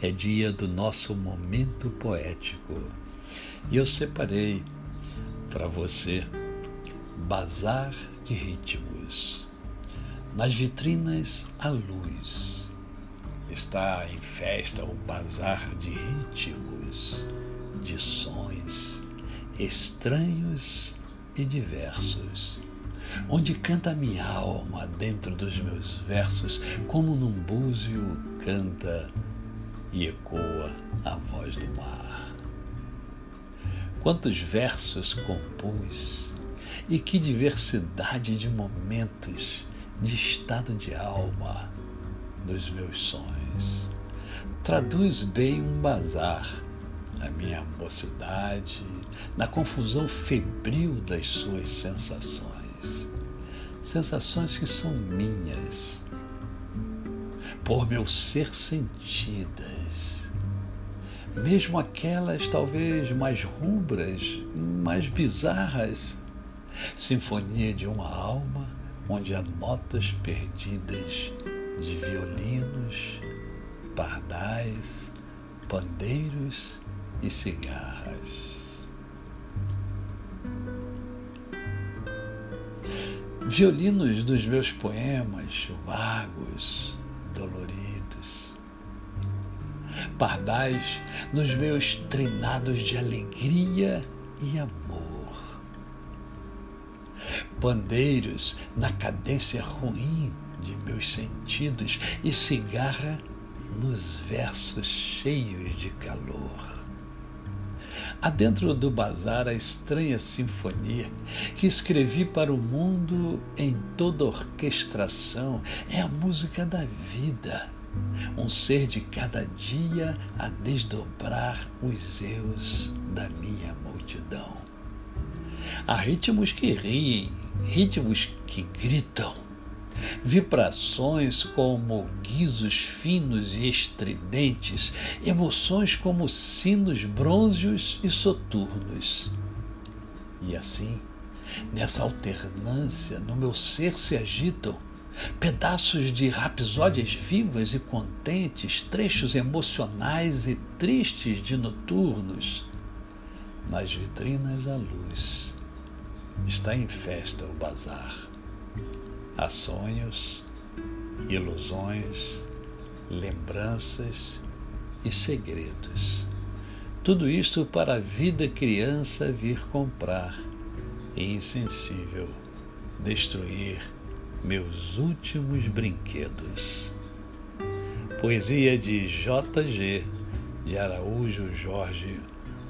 é dia do nosso momento poético. E eu separei para você Bazar de Ritmos. Nas vitrinas, a luz. Está em festa o bazar de ritmos, de sons estranhos e diversos, onde canta minha alma dentro dos meus versos, como num búzio canta e ecoa a voz do mar. Quantos versos compus e que diversidade de momentos de estado de alma dos meus sonhos. Traduz bem um bazar, a minha mocidade, na confusão febril das suas sensações. Sensações que são minhas, por meu ser sentidas, mesmo aquelas talvez mais rubras, mais bizarras, sinfonia de uma alma onde há notas perdidas de violinos, pardais, pandeiros e cigarras. Violinos dos meus poemas vagos, doloridos. Pardais nos meus trinados de alegria e amor. Pandeiros na cadência ruim de meus sentidos e cigarra nos versos cheios de calor. Há dentro do bazar a estranha sinfonia que escrevi para o mundo em toda orquestração. É a música da vida, um ser de cada dia a desdobrar os eus da minha multidão. Há ritmos que riem, ritmos que gritam, vibrações como guizos finos e estridentes, emoções como sinos brônzeos e soturnos. E assim, nessa alternância, no meu ser se agitam pedaços de rapsódias vivas e contentes, trechos emocionais e tristes de noturnos. Nas vitrinas a luz. Está em festa o bazar Há sonhos, ilusões, lembranças e segredos. Tudo isto para a vida criança vir comprar e insensível destruir meus últimos brinquedos. Poesia de J.G. de Araújo Jorge,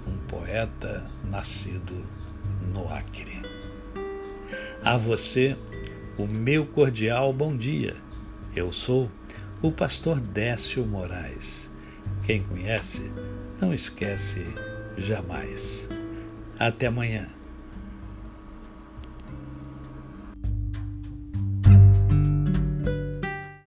um poeta nascido no Acre. A você, o meu cordial bom dia. Eu sou o pastor Décio Moraes. Quem conhece, não esquece jamais. Até amanhã.